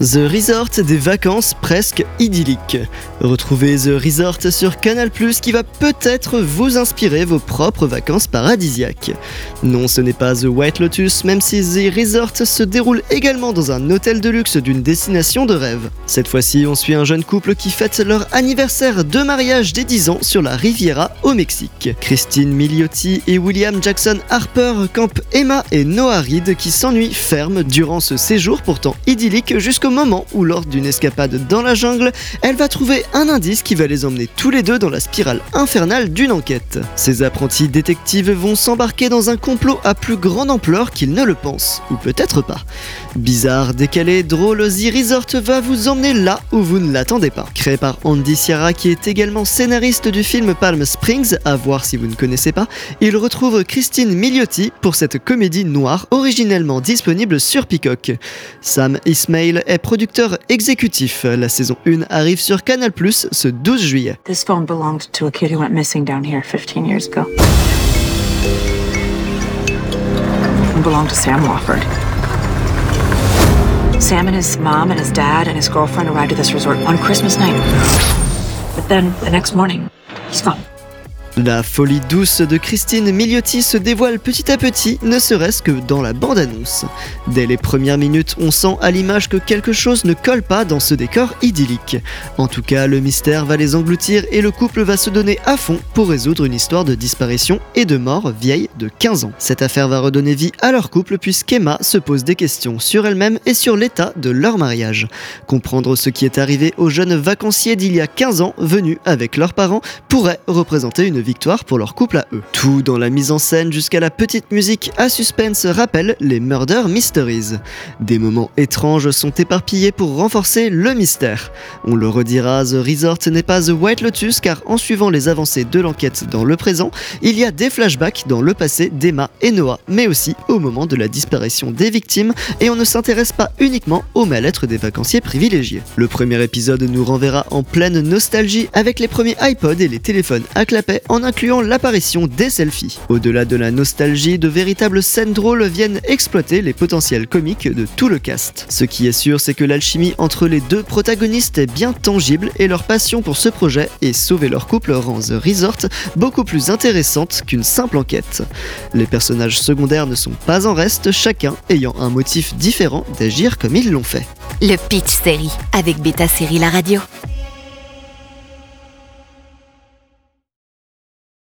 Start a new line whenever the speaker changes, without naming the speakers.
The Resort des vacances presque idylliques. Retrouvez The Resort sur Canal qui va peut-être vous inspirer vos propres vacances paradisiaques. Non, ce n'est pas The White Lotus, même si The Resort se déroule également dans un hôtel de luxe d'une destination de rêve. Cette fois-ci, on suit un jeune couple qui fête leur anniversaire de mariage des 10 ans sur la Riviera au Mexique. Christine Miliotti et William Jackson Harper campent Emma et Noah Reed qui s'ennuient ferme durant ce séjour pourtant idyllique jusqu'à au moment où, lors d'une escapade dans la jungle, elle va trouver un indice qui va les emmener tous les deux dans la spirale infernale d'une enquête. Ces apprentis détectives vont s'embarquer dans un complot à plus grande ampleur qu'ils ne le pensent, ou peut-être pas. Bizarre, décalé, drôle, The Resort va vous emmener là où vous ne l'attendez pas. Créé par Andy Sierra qui est également scénariste du film Palm Springs, à voir si vous ne connaissez pas, il retrouve Christine Milioti pour cette comédie noire originellement disponible sur Peacock. Sam Ismail est producteur exécutif. La saison 1 arrive sur Canal Plus ce 12 juillet.
This phone belonged to a kid who went missing down here 15 years ago. It belonged to Sam Wofford. Sam and his mom and his dad and his girlfriend arrived at this resort on Christmas night. But then the next morning, he's gone.
La folie douce de Christine Miliotti se dévoile petit à petit, ne serait-ce que dans la bande-annonce. Dès les premières minutes, on sent à l'image que quelque chose ne colle pas dans ce décor idyllique. En tout cas, le mystère va les engloutir et le couple va se donner à fond pour résoudre une histoire de disparition et de mort vieille de 15 ans. Cette affaire va redonner vie à leur couple puisqu'Emma se pose des questions sur elle-même et sur l'état de leur mariage. Comprendre ce qui est arrivé aux jeunes vacanciers d'il y a 15 ans venus avec leurs parents pourrait représenter une victoire pour leur couple à eux. Tout dans la mise en scène jusqu'à la petite musique à suspense rappelle les Murder Mysteries. Des moments étranges sont éparpillés pour renforcer le mystère. On le redira, The Resort n'est pas The White Lotus car en suivant les avancées de l'enquête dans le présent, il y a des flashbacks dans le passé d'Emma et Noah, mais aussi au moment de la disparition des victimes et on ne s'intéresse pas uniquement au mal-être des vacanciers privilégiés. Le premier épisode nous renverra en pleine nostalgie avec les premiers iPods et les téléphones à clapet en incluant l'apparition des selfies. Au-delà de la nostalgie, de véritables scènes drôles viennent exploiter les potentiels comiques de tout le cast. Ce qui est sûr, c'est que l'alchimie entre les deux protagonistes est bien tangible et leur passion pour ce projet et sauver leur couple rend The Resort beaucoup plus intéressante qu'une simple enquête. Les personnages secondaires ne sont pas en reste, chacun ayant un motif différent d'agir comme ils l'ont fait.
Le Pitch Série avec Beta Série La Radio.